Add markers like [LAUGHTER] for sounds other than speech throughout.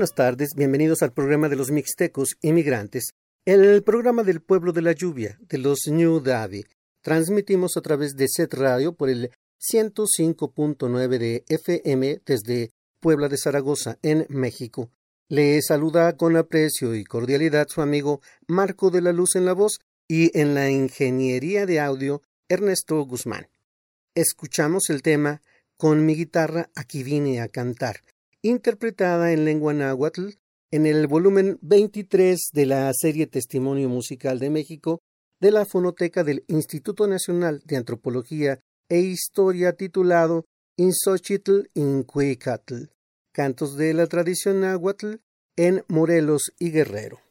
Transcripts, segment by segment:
Buenas tardes, bienvenidos al programa de los Mixtecos Inmigrantes, el programa del pueblo de la lluvia, de los New Davi. Transmitimos a través de Set Radio por el 105.9 de FM desde Puebla de Zaragoza, en México. Le saluda con aprecio y cordialidad su amigo Marco de la Luz en la voz y en la ingeniería de audio Ernesto Guzmán. Escuchamos el tema Con mi guitarra aquí vine a cantar interpretada en lengua náhuatl en el volumen 23 de la serie Testimonio Musical de México de la Fonoteca del Instituto Nacional de Antropología e Historia titulado Insochitl Incuicatl, cantos de la tradición náhuatl en Morelos y Guerrero.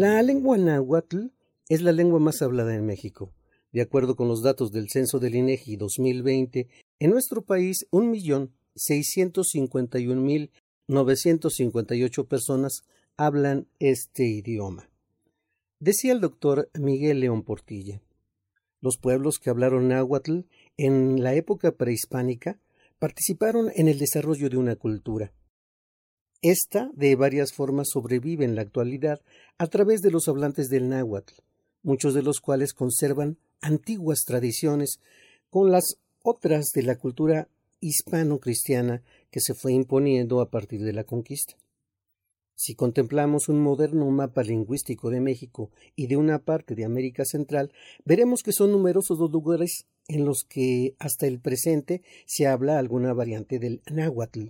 Lengua náhuatl es la lengua más hablada en México. De acuerdo con los datos del censo del INEGI 2020, en nuestro país un millón seiscientos cincuenta y un mil novecientos cincuenta y ocho personas hablan este idioma. Decía el doctor Miguel León Portilla. Los pueblos que hablaron náhuatl en la época prehispánica participaron en el desarrollo de una cultura. Esta, de varias formas, sobrevive en la actualidad a través de los hablantes del náhuatl, muchos de los cuales conservan antiguas tradiciones con las otras de la cultura hispano-cristiana que se fue imponiendo a partir de la conquista. Si contemplamos un moderno mapa lingüístico de México y de una parte de América Central, veremos que son numerosos los lugares en los que hasta el presente se habla alguna variante del náhuatl.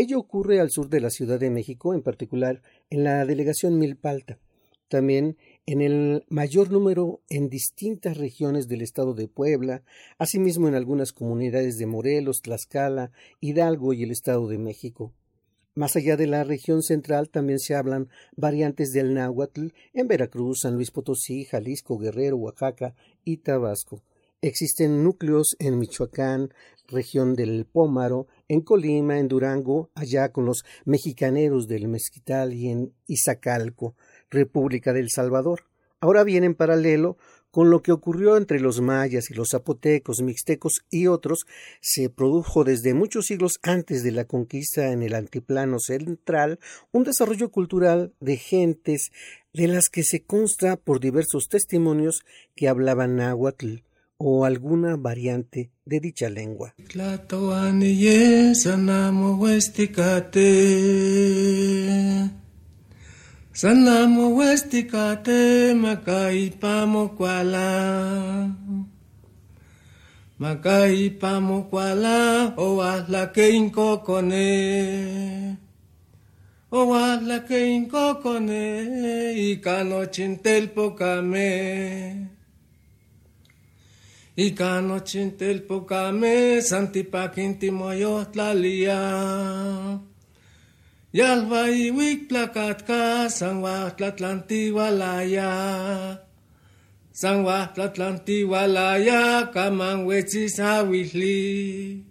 Ello ocurre al sur de la Ciudad de México, en particular en la delegación Milpalta, también en el mayor número en distintas regiones del estado de Puebla, asimismo en algunas comunidades de Morelos, Tlaxcala, Hidalgo y el estado de México. Más allá de la región central también se hablan variantes del náhuatl en Veracruz, San Luis Potosí, Jalisco, Guerrero, Oaxaca y Tabasco. Existen núcleos en Michoacán, región del Pómaro, en Colima, en Durango, allá con los mexicaneros del Mezquital y en Izacalco, República del Salvador. Ahora bien, en paralelo, con lo que ocurrió entre los mayas y los zapotecos, mixtecos y otros, se produjo desde muchos siglos antes de la conquista en el altiplano central un desarrollo cultural de gentes de las que se consta por diversos testimonios que hablaban náhuatl o alguna variante de dicha lengua. Makai pamo kwala. Makai pamo kwala o la que incocone. Ikano chintelpukame santipaquintimoyo tlalia. walaya iwik plakatka sangwa tlatlantiwalaya. Sangwa tlatlantiwalaya kamanwetsi sawihli.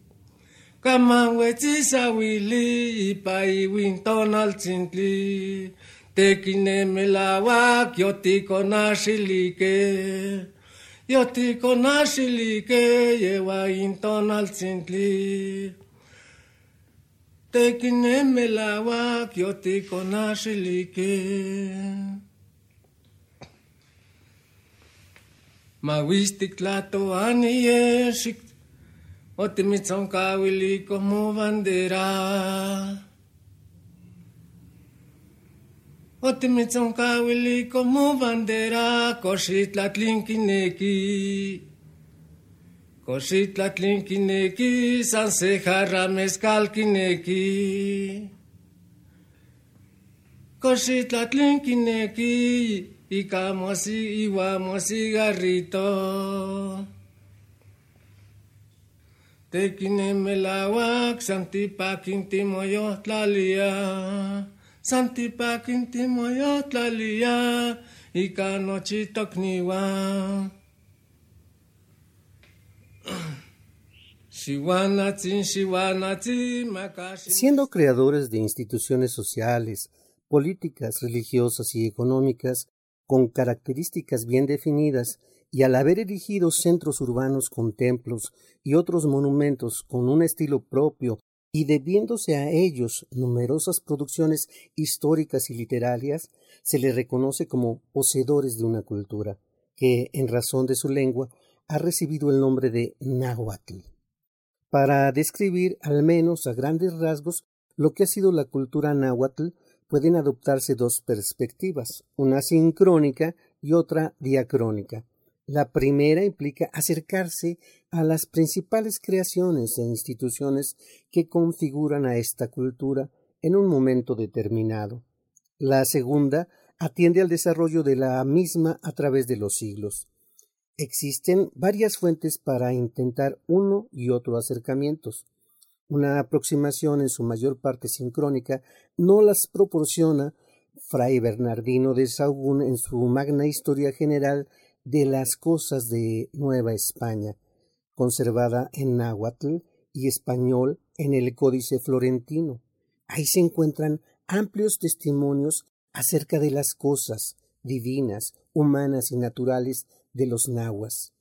tonal chintli tekinemela wa Tekinemelawak yotikonashilike yoti konashili ke ye wa internal sintli. Tekine melawa yoti konashili ke ma wistik lato ani ye shik otimitsonka komu vandera Otimitzonka wiliko mu bandera, koxitlat linkineki. Koxitlat linkineki, zan zeharra mezkalkineki. Koxitlat linkineki, ikamosi, garrito. Tekine melauak, santipakin timoyo tlalia. [CLEARS THROAT] Siendo creadores de instituciones sociales, políticas, religiosas y económicas con características bien definidas, y al haber erigido centros urbanos con templos y otros monumentos con un estilo propio y debiéndose a ellos numerosas producciones históricas y literarias, se les reconoce como poseedores de una cultura, que, en razón de su lengua, ha recibido el nombre de náhuatl, para describir al menos a grandes rasgos lo que ha sido la cultura náhuatl pueden adoptarse dos perspectivas, una sincrónica y otra diacrónica. La primera implica acercarse a las principales creaciones e instituciones que configuran a esta cultura en un momento determinado. La segunda atiende al desarrollo de la misma a través de los siglos. Existen varias fuentes para intentar uno y otro acercamientos. Una aproximación en su mayor parte sincrónica no las proporciona Fray Bernardino de Sahagún en su magna historia general de las cosas de Nueva España, conservada en náhuatl y español en el Códice Florentino. Ahí se encuentran amplios testimonios acerca de las cosas divinas, humanas y naturales de los nahuas.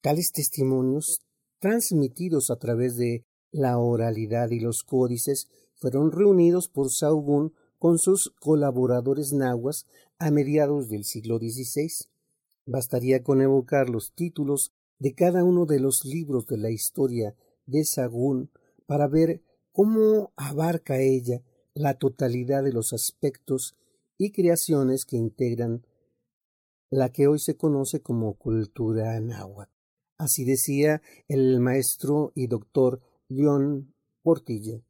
Tales testimonios, transmitidos a través de la oralidad y los códices, fueron reunidos por Sahagún con sus colaboradores nahuas a mediados del siglo XVI. Bastaría con evocar los títulos de cada uno de los libros de la historia de Sagún para ver cómo abarca ella la totalidad de los aspectos y creaciones que integran la que hoy se conoce como cultura náhuatl. Así decía el maestro y doctor León Portilla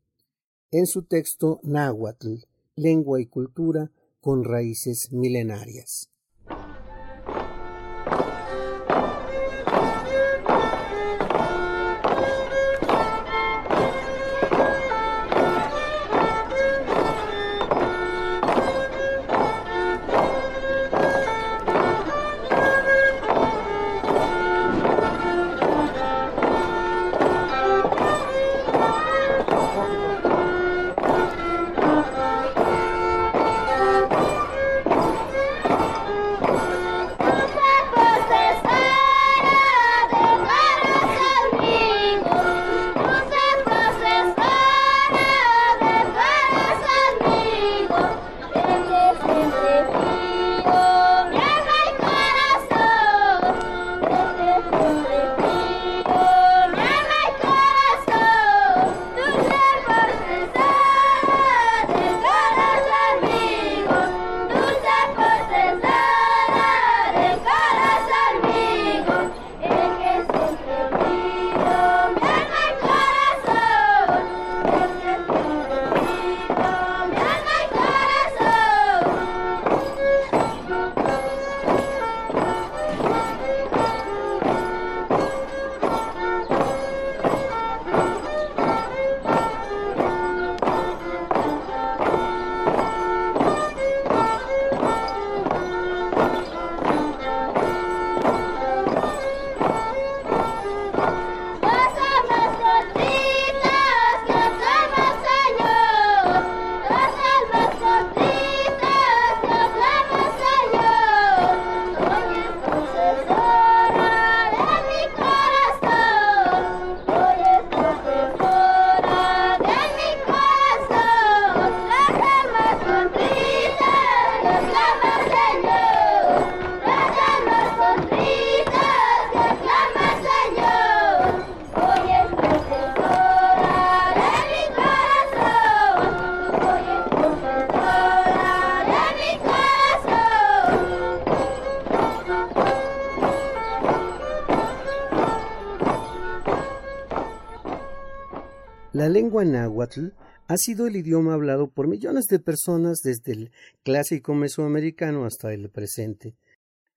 en su texto Náhuatl, lengua y cultura con raíces milenarias. Lengua náhuatl ha sido el idioma hablado por millones de personas desde el clásico mesoamericano hasta el presente.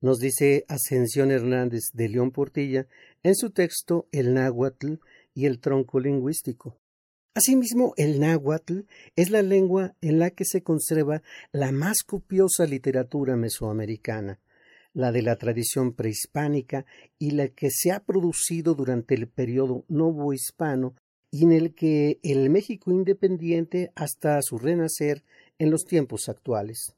Nos dice Ascensión Hernández de León Portilla en su texto El náhuatl y el tronco lingüístico. Asimismo, el náhuatl es la lengua en la que se conserva la más copiosa literatura mesoamericana, la de la tradición prehispánica y la que se ha producido durante el periodo novohispano y en el que el México independiente hasta su renacer en los tiempos actuales.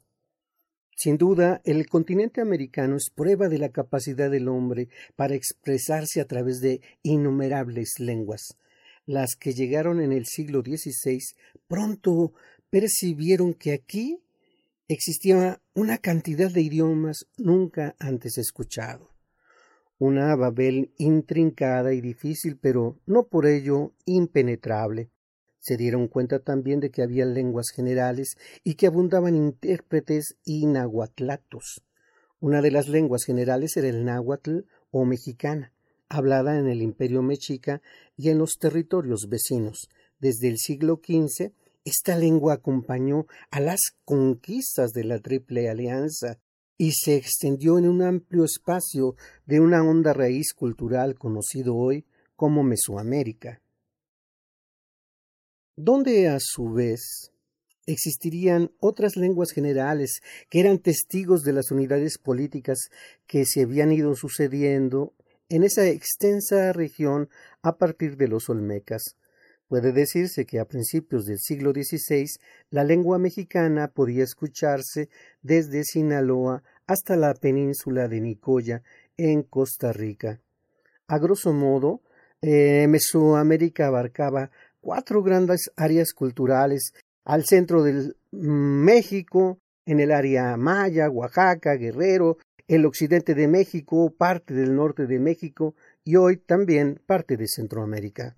Sin duda, el continente americano es prueba de la capacidad del hombre para expresarse a través de innumerables lenguas. Las que llegaron en el siglo XVI pronto percibieron que aquí existía una cantidad de idiomas nunca antes escuchado una Babel intrincada y difícil, pero no por ello impenetrable. Se dieron cuenta también de que había lenguas generales y que abundaban intérpretes y nahuatlatos. Una de las lenguas generales era el náhuatl o mexicana, hablada en el imperio mexica y en los territorios vecinos. Desde el siglo XV, esta lengua acompañó a las conquistas de la Triple Alianza y se extendió en un amplio espacio de una honda raíz cultural conocido hoy como Mesoamérica, donde a su vez existirían otras lenguas generales que eran testigos de las unidades políticas que se habían ido sucediendo en esa extensa región a partir de los olmecas. Puede decirse que a principios del siglo XVI la lengua mexicana podía escucharse desde Sinaloa hasta la península de Nicoya en Costa Rica. A grosso modo, eh, Mesoamérica abarcaba cuatro grandes áreas culturales al centro del mm, México, en el área Maya, Oaxaca, Guerrero, el occidente de México, parte del norte de México y hoy también parte de Centroamérica.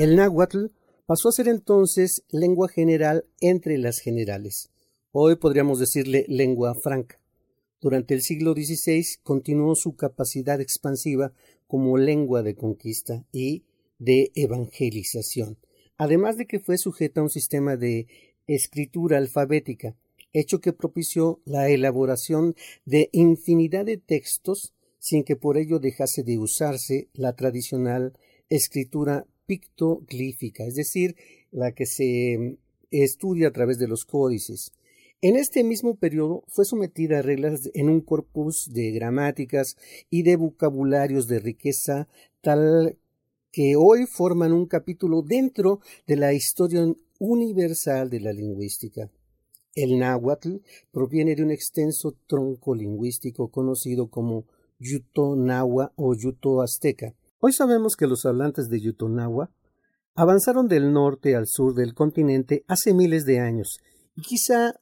El náhuatl pasó a ser entonces lengua general entre las generales. Hoy podríamos decirle lengua franca. Durante el siglo XVI continuó su capacidad expansiva como lengua de conquista y de evangelización, además de que fue sujeta a un sistema de escritura alfabética, hecho que propició la elaboración de infinidad de textos sin que por ello dejase de usarse la tradicional escritura pictoglífica, es decir, la que se mm, estudia a través de los códices. En este mismo periodo fue sometida a reglas en un corpus de gramáticas y de vocabularios de riqueza tal que hoy forman un capítulo dentro de la historia universal de la lingüística. El náhuatl proviene de un extenso tronco lingüístico conocido como Yuto Nahua o Yuto Azteca, Hoy sabemos que los hablantes de Yutonagua avanzaron del norte al sur del continente hace miles de años y quizá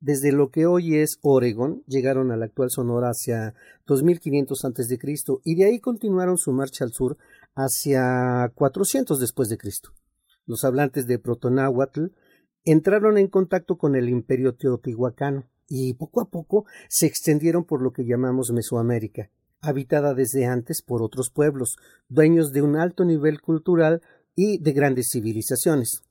desde lo que hoy es Oregon llegaron a la actual Sonora hacia 2500 a.C. y de ahí continuaron su marcha al sur hacia 400 después de Cristo. Los hablantes de Protonáhuatl entraron en contacto con el imperio teotihuacano y poco a poco se extendieron por lo que llamamos Mesoamérica habitada desde antes por otros pueblos, dueños de un alto nivel cultural y de grandes civilizaciones.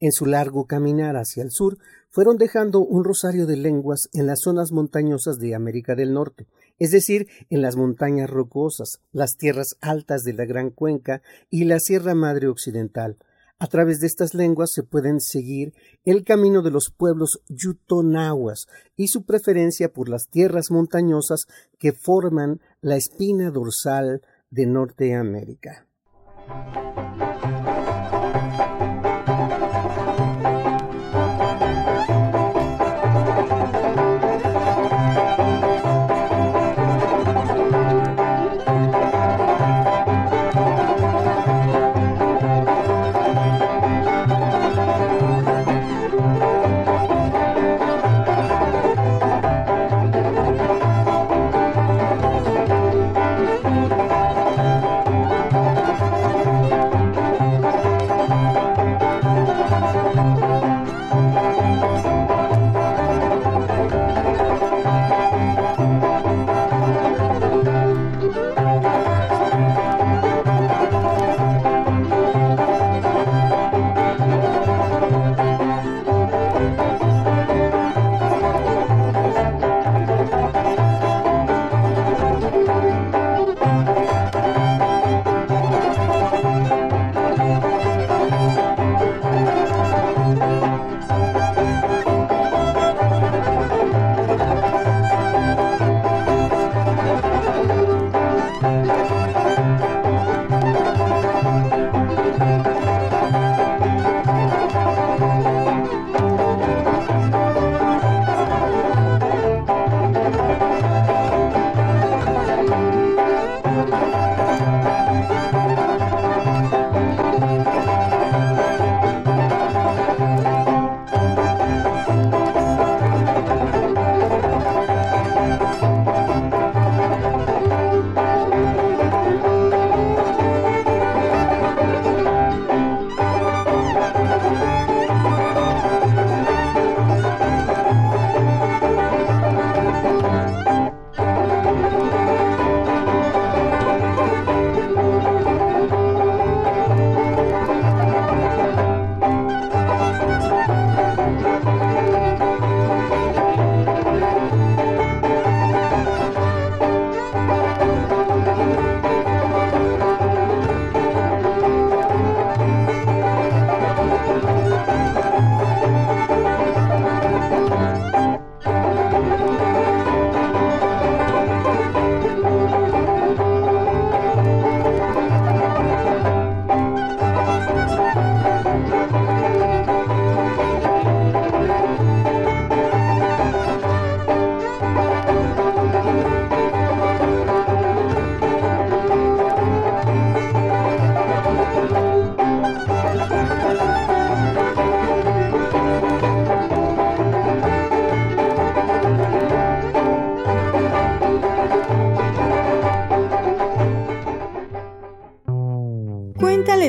En su largo caminar hacia el sur, fueron dejando un rosario de lenguas en las zonas montañosas de América del Norte, es decir, en las montañas rocosas, las tierras altas de la Gran Cuenca y la Sierra Madre Occidental, a través de estas lenguas se pueden seguir el camino de los pueblos yutonahuas y su preferencia por las tierras montañosas que forman la espina dorsal de Norteamérica.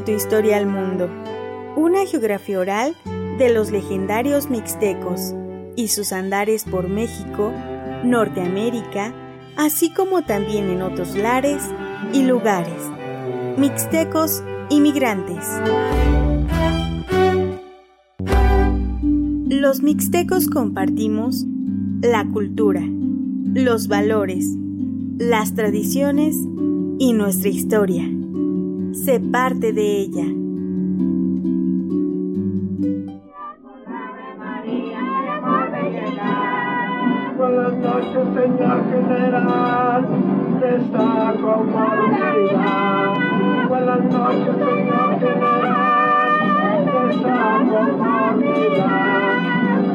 Tu historia al mundo. Una geografía oral de los legendarios mixtecos y sus andares por México, Norteamérica, así como también en otros lares y lugares. Mixtecos inmigrantes. Los mixtecos compartimos la cultura, los valores, las tradiciones y nuestra historia. Sé parte de ella. Buenas noches, señor general, de esta conformidad. Buenas noches, señor general, de esta conformidad.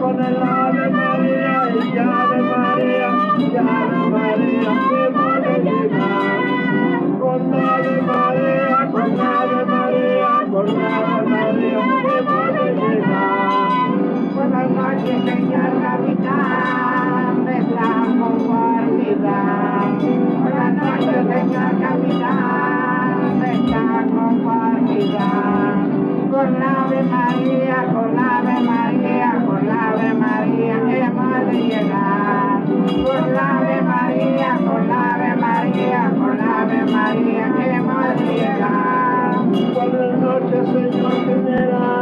Con el Ave María y Ave María, y Ave María, hemos de llegar. Con Ave María, María, hemos de llegar. Buenas noches, señor general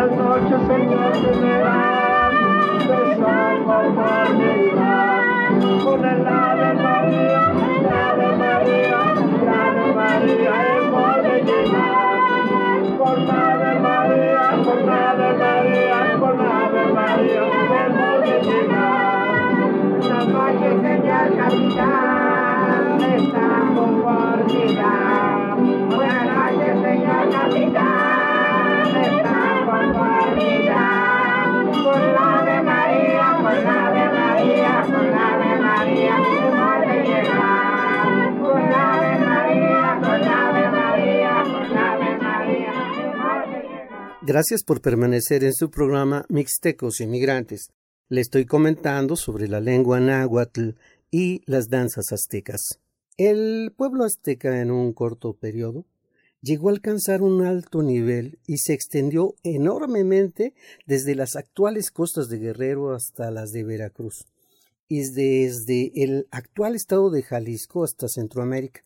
Buenas noches, señor general de esta conformidad. Con el Ave María, el Ave Gracias por permanecer en su programa Mixtecos Inmigrantes. Le estoy comentando sobre la lengua náhuatl y las danzas aztecas. El pueblo azteca en un corto periodo llegó a alcanzar un alto nivel y se extendió enormemente desde las actuales costas de Guerrero hasta las de Veracruz y desde el actual estado de Jalisco hasta Centroamérica.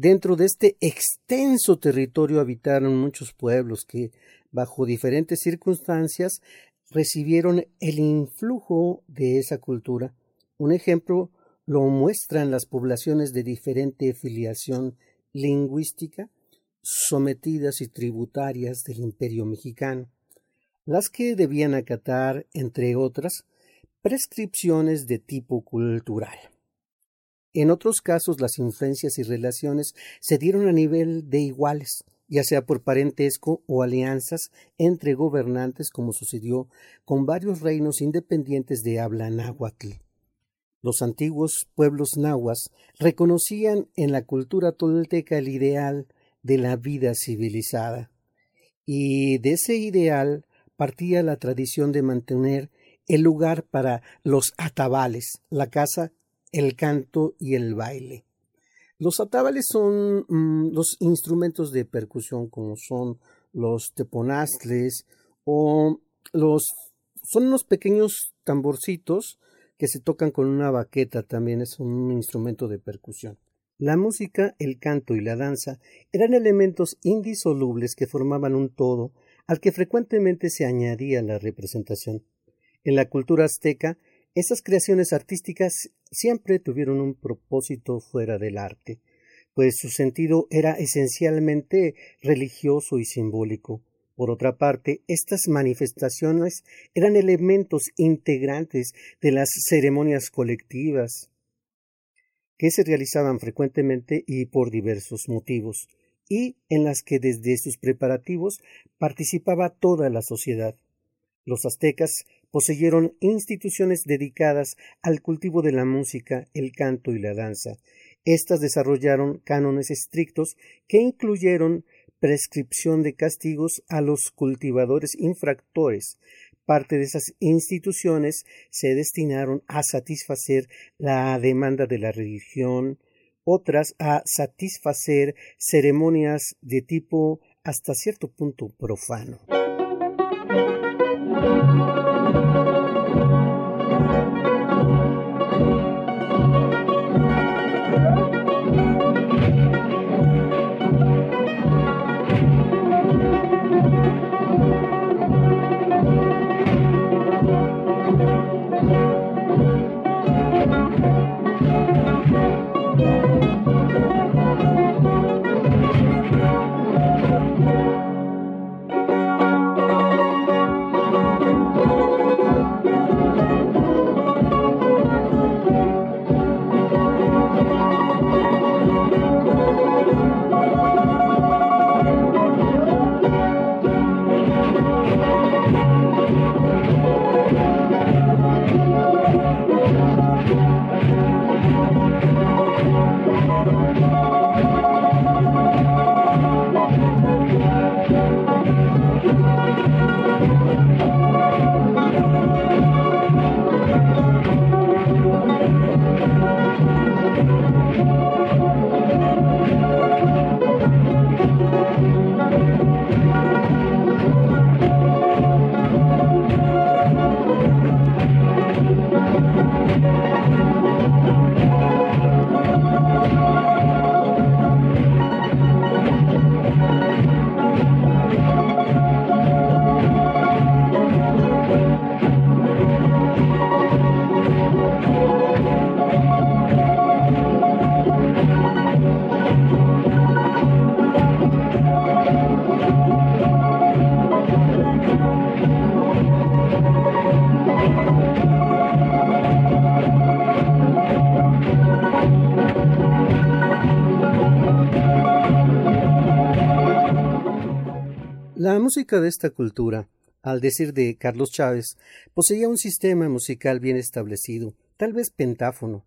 Dentro de este extenso territorio habitaron muchos pueblos que, bajo diferentes circunstancias, recibieron el influjo de esa cultura. Un ejemplo lo muestran las poblaciones de diferente filiación lingüística sometidas y tributarias del imperio mexicano, las que debían acatar, entre otras, prescripciones de tipo cultural. En otros casos las influencias y relaciones se dieron a nivel de iguales, ya sea por parentesco o alianzas entre gobernantes como sucedió con varios reinos independientes de habla náhuatl. Los antiguos pueblos nahuas reconocían en la cultura tolteca el ideal de la vida civilizada, y de ese ideal partía la tradición de mantener el lugar para los atabales, la casa, el canto y el baile. Los atabales son mm, los instrumentos de percusión como son los teponastles o los son unos pequeños tamborcitos que se tocan con una baqueta también es un instrumento de percusión. La música, el canto y la danza eran elementos indisolubles que formaban un todo al que frecuentemente se añadía la representación. En la cultura azteca, esas creaciones artísticas siempre tuvieron un propósito fuera del arte, pues su sentido era esencialmente religioso y simbólico. Por otra parte, estas manifestaciones eran elementos integrantes de las ceremonias colectivas que se realizaban frecuentemente y por diversos motivos, y en las que desde sus preparativos participaba toda la sociedad. Los aztecas poseyeron instituciones dedicadas al cultivo de la música, el canto y la danza. Estas desarrollaron cánones estrictos que incluyeron prescripción de castigos a los cultivadores infractores. Parte de esas instituciones se destinaron a satisfacer la demanda de la religión otras a satisfacer ceremonias de tipo hasta cierto punto profano. La música de esta cultura, al decir de Carlos Chávez, poseía un sistema musical bien establecido, tal vez pentáfono.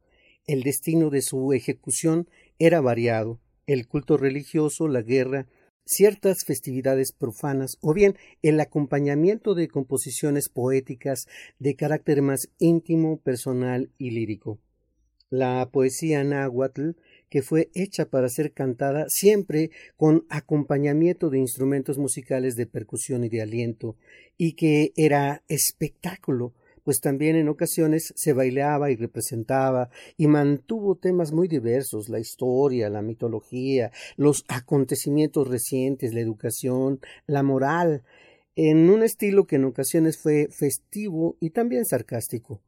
El destino de su ejecución era variado, el culto religioso, la guerra, ciertas festividades profanas o bien el acompañamiento de composiciones poéticas de carácter más íntimo, personal y lírico. La poesía náhuatl que fue hecha para ser cantada siempre con acompañamiento de instrumentos musicales de percusión y de aliento, y que era espectáculo, pues también en ocasiones se bailaba y representaba y mantuvo temas muy diversos, la historia, la mitología, los acontecimientos recientes, la educación, la moral, en un estilo que en ocasiones fue festivo y también sarcástico.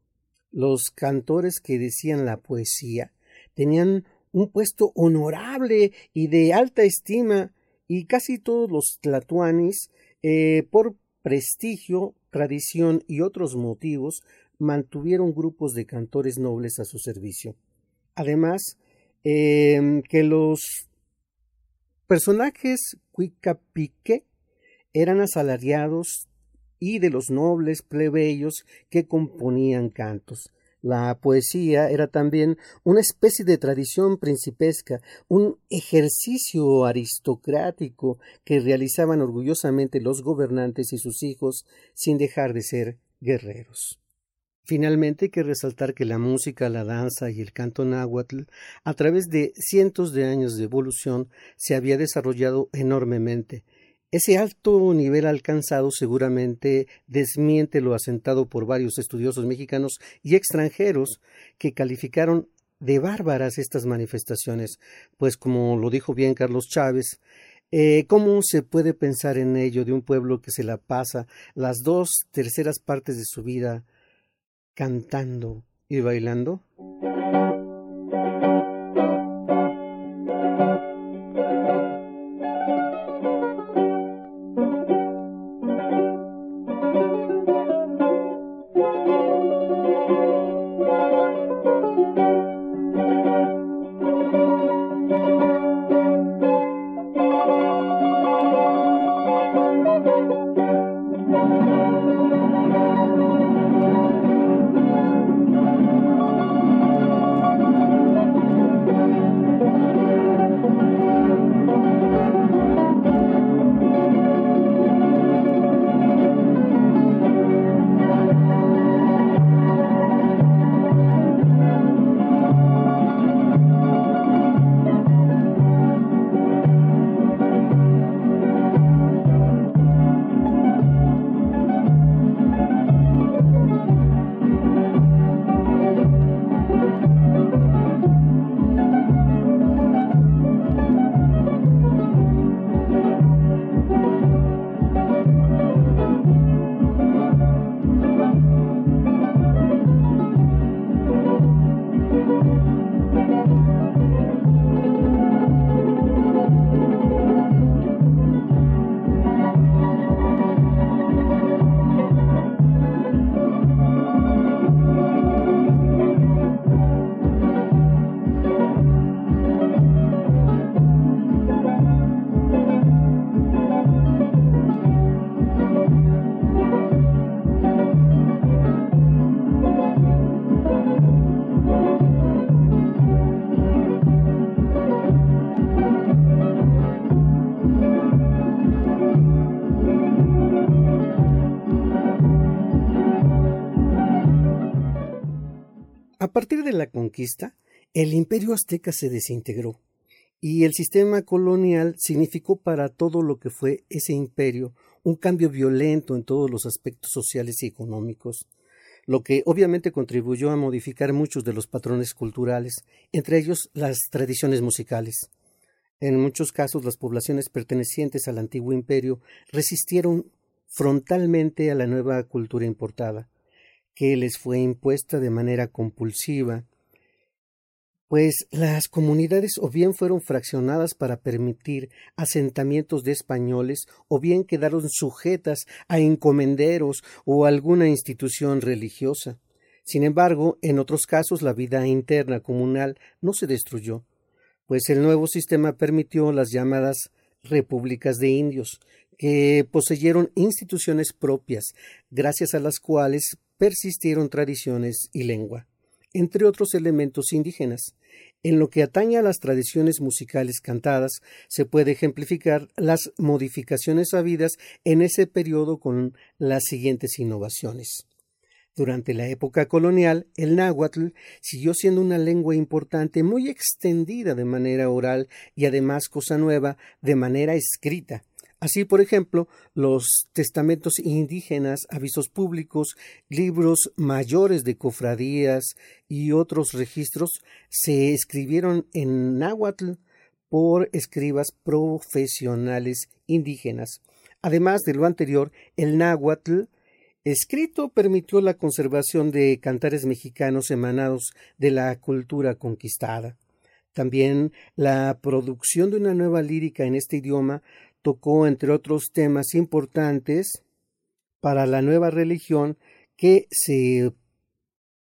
Los cantores que decían la poesía tenían un puesto honorable y de alta estima, y casi todos los tlatuanis, eh, por prestigio, tradición y otros motivos, mantuvieron grupos de cantores nobles a su servicio. Además, em, que los personajes cuicapique eran asalariados y de los nobles plebeyos que componían cantos. La poesía era también una especie de tradición principesca, un ejercicio aristocrático que realizaban orgullosamente los gobernantes y sus hijos sin dejar de ser guerreros. Finalmente hay que resaltar que la música, la danza y el canto náhuatl, a través de cientos de años de evolución, se había desarrollado enormemente, ese alto nivel alcanzado seguramente desmiente lo asentado por varios estudiosos mexicanos y extranjeros que calificaron de bárbaras estas manifestaciones, pues como lo dijo bien Carlos Chávez, eh, ¿cómo se puede pensar en ello de un pueblo que se la pasa las dos terceras partes de su vida cantando y bailando? El imperio azteca se desintegró y el sistema colonial significó para todo lo que fue ese imperio un cambio violento en todos los aspectos sociales y económicos, lo que obviamente contribuyó a modificar muchos de los patrones culturales, entre ellos las tradiciones musicales. En muchos casos las poblaciones pertenecientes al antiguo imperio resistieron frontalmente a la nueva cultura importada, que les fue impuesta de manera compulsiva pues las comunidades o bien fueron fraccionadas para permitir asentamientos de españoles o bien quedaron sujetas a encomenderos o alguna institución religiosa. Sin embargo, en otros casos la vida interna comunal no se destruyó, pues el nuevo sistema permitió las llamadas repúblicas de indios, que poseyeron instituciones propias, gracias a las cuales persistieron tradiciones y lengua entre otros elementos indígenas. En lo que atañe a las tradiciones musicales cantadas, se puede ejemplificar las modificaciones habidas en ese periodo con las siguientes innovaciones. Durante la época colonial, el náhuatl siguió siendo una lengua importante, muy extendida de manera oral y además cosa nueva, de manera escrita, Así, por ejemplo, los testamentos indígenas, avisos públicos, libros mayores de cofradías y otros registros se escribieron en náhuatl por escribas profesionales indígenas. Además de lo anterior, el náhuatl escrito permitió la conservación de cantares mexicanos emanados de la cultura conquistada. También la producción de una nueva lírica en este idioma tocó, entre otros temas importantes, para la nueva religión que se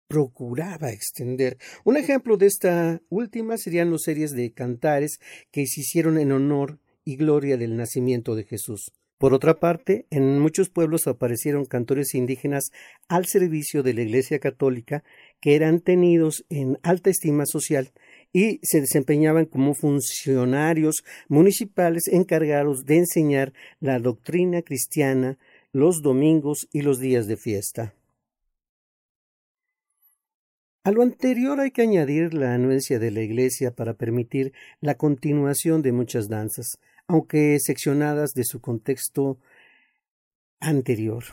procuraba extender. Un ejemplo de esta última serían las series de cantares que se hicieron en honor y gloria del nacimiento de Jesús. Por otra parte, en muchos pueblos aparecieron cantores indígenas al servicio de la Iglesia católica que eran tenidos en alta estima social y se desempeñaban como funcionarios municipales encargados de enseñar la doctrina cristiana los domingos y los días de fiesta. A lo anterior hay que añadir la anuencia de la Iglesia para permitir la continuación de muchas danzas, aunque seccionadas de su contexto anterior.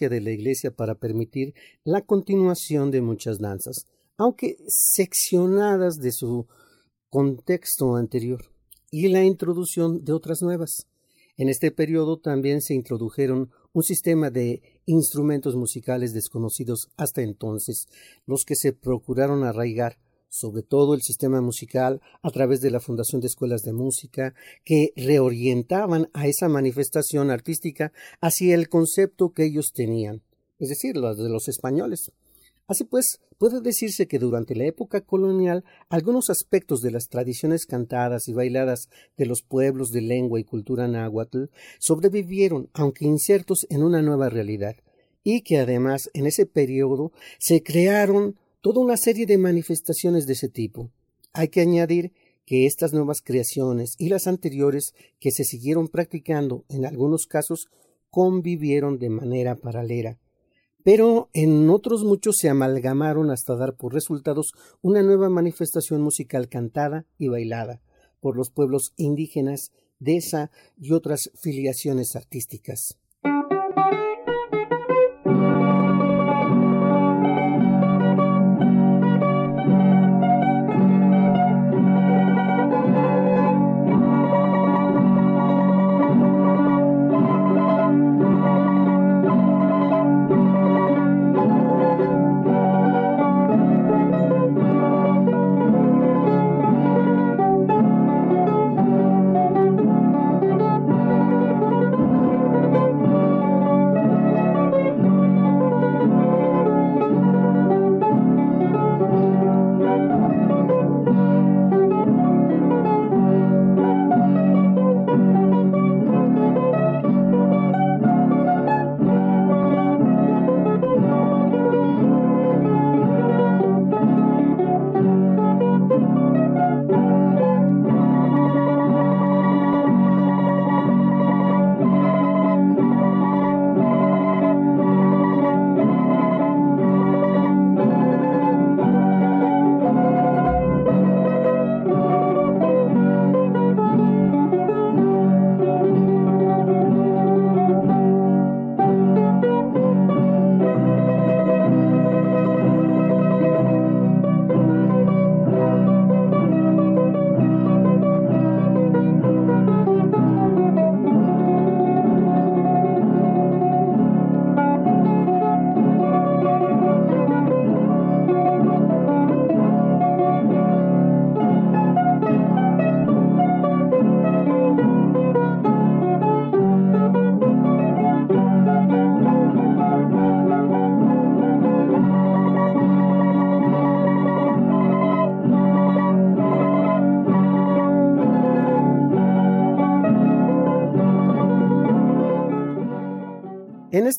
De la Iglesia para permitir la continuación de muchas danzas, aunque seccionadas de su contexto anterior, y la introducción de otras nuevas. En este periodo también se introdujeron un sistema de instrumentos musicales desconocidos hasta entonces, los que se procuraron arraigar sobre todo el sistema musical a través de la fundación de escuelas de música que reorientaban a esa manifestación artística hacia el concepto que ellos tenían, es decir, los de los españoles. Así pues, puede decirse que durante la época colonial algunos aspectos de las tradiciones cantadas y bailadas de los pueblos de lengua y cultura náhuatl sobrevivieron, aunque insertos en una nueva realidad, y que además en ese periodo se crearon toda una serie de manifestaciones de ese tipo. Hay que añadir que estas nuevas creaciones y las anteriores que se siguieron practicando en algunos casos convivieron de manera paralela, pero en otros muchos se amalgamaron hasta dar por resultados una nueva manifestación musical cantada y bailada por los pueblos indígenas de esa y otras filiaciones artísticas.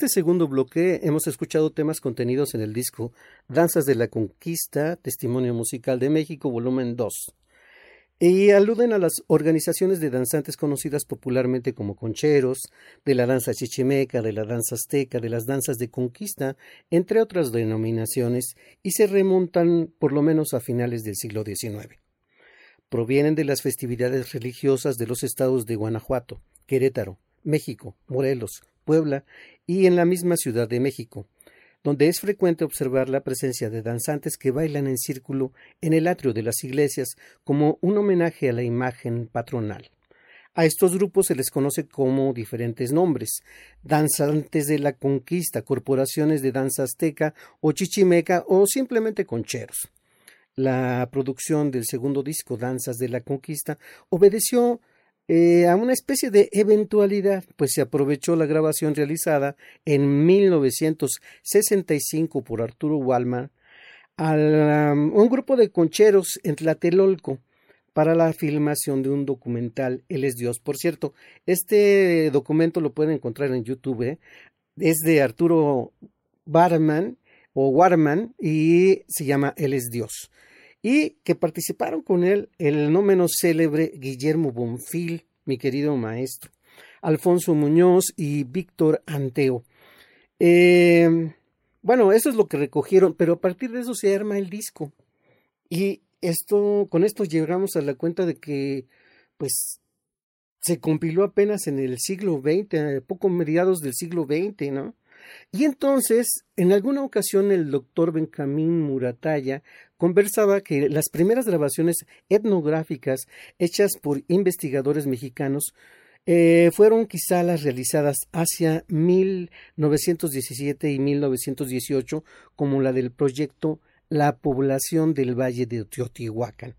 Este segundo bloque hemos escuchado temas contenidos en el disco Danzas de la Conquista, Testimonio Musical de México, volumen 2, y aluden a las organizaciones de danzantes conocidas popularmente como concheros, de la danza chichimeca, de la danza azteca, de las danzas de conquista, entre otras denominaciones, y se remontan por lo menos a finales del siglo XIX. Provienen de las festividades religiosas de los estados de Guanajuato, Querétaro, México, Morelos, Puebla y en la misma Ciudad de México, donde es frecuente observar la presencia de danzantes que bailan en círculo en el atrio de las iglesias como un homenaje a la imagen patronal. A estos grupos se les conoce como diferentes nombres danzantes de la conquista, corporaciones de danza azteca o chichimeca o simplemente concheros. La producción del segundo disco Danzas de la Conquista obedeció eh, a una especie de eventualidad, pues se aprovechó la grabación realizada en 1965 por Arturo Wallman a um, un grupo de concheros en Tlatelolco para la filmación de un documental Él es Dios. Por cierto, este documento lo pueden encontrar en YouTube. ¿eh? Es de Arturo Barman o Warman y se llama Él es Dios y que participaron con él el no menos célebre Guillermo Bonfil, mi querido maestro, Alfonso Muñoz y Víctor Anteo. Eh, bueno, eso es lo que recogieron, pero a partir de eso se arma el disco. Y esto, con esto llegamos a la cuenta de que, pues, se compiló apenas en el siglo XX, poco mediados del siglo XX, ¿no? Y entonces, en alguna ocasión, el doctor Benjamín Murataya conversaba que las primeras grabaciones etnográficas hechas por investigadores mexicanos eh, fueron quizá las realizadas hacia 1917 y 1918, como la del proyecto La población del Valle de Teotihuacán,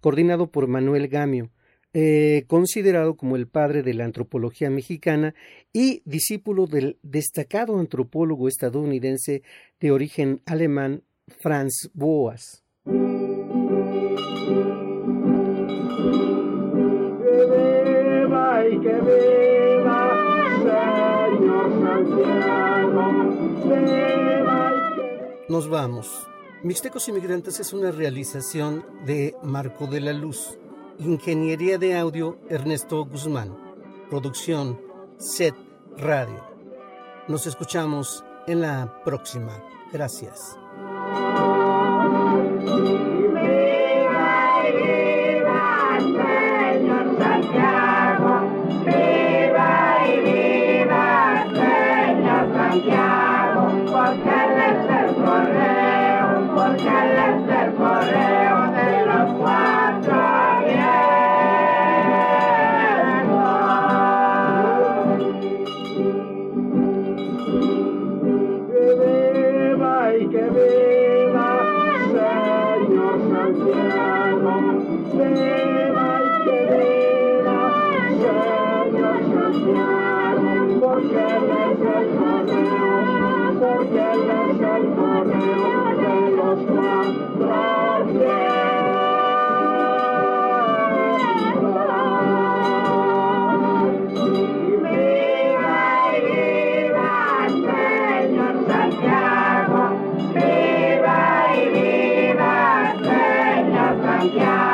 coordinado por Manuel Gamio, eh, considerado como el padre de la antropología mexicana y discípulo del destacado antropólogo estadounidense de origen alemán Franz Boas. Nos vamos. Mixtecos Inmigrantes es una realización de Marco de la Luz. Ingeniería de audio Ernesto Guzmán. Producción Set Radio. Nos escuchamos en la próxima. Gracias. yeah.